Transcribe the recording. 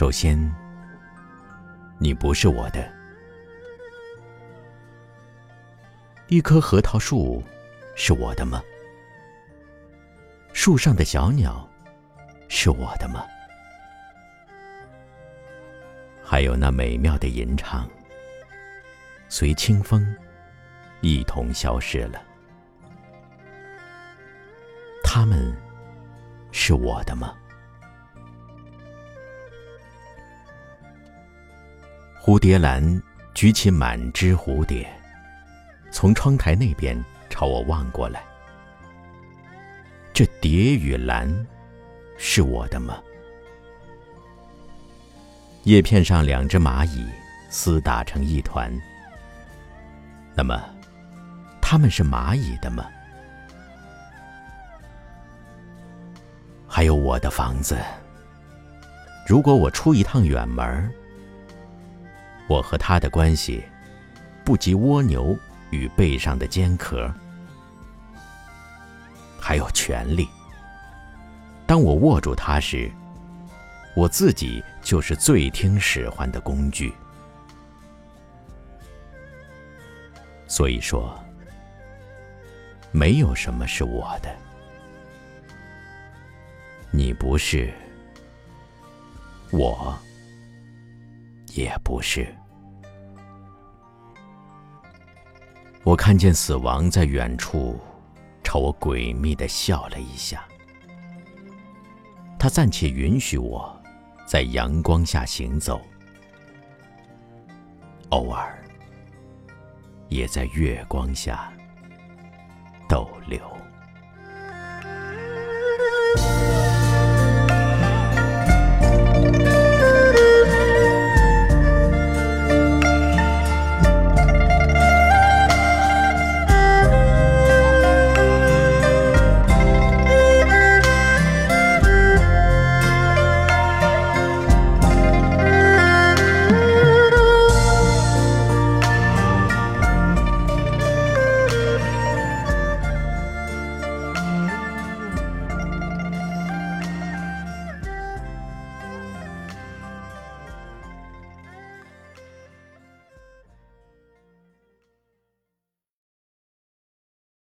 首先，你不是我的。一棵核桃树是我的吗？树上的小鸟是我的吗？还有那美妙的吟唱，随清风一同消失了。他们是我的吗？蝴蝶兰举起满枝蝴蝶，从窗台那边朝我望过来。这蝶与兰是我的吗？叶片上两只蚂蚁厮打成一团，那么他们是蚂蚁的吗？还有我的房子，如果我出一趟远门我和他的关系不及蜗牛与背上的尖壳。还有权利。当我握住它时，我自己就是最听使唤的工具。所以说，没有什么是我的，你不是，我也不是。我看见死亡在远处，朝我诡秘的笑了一下。他暂且允许我在阳光下行走，偶尔也在月光下逗留。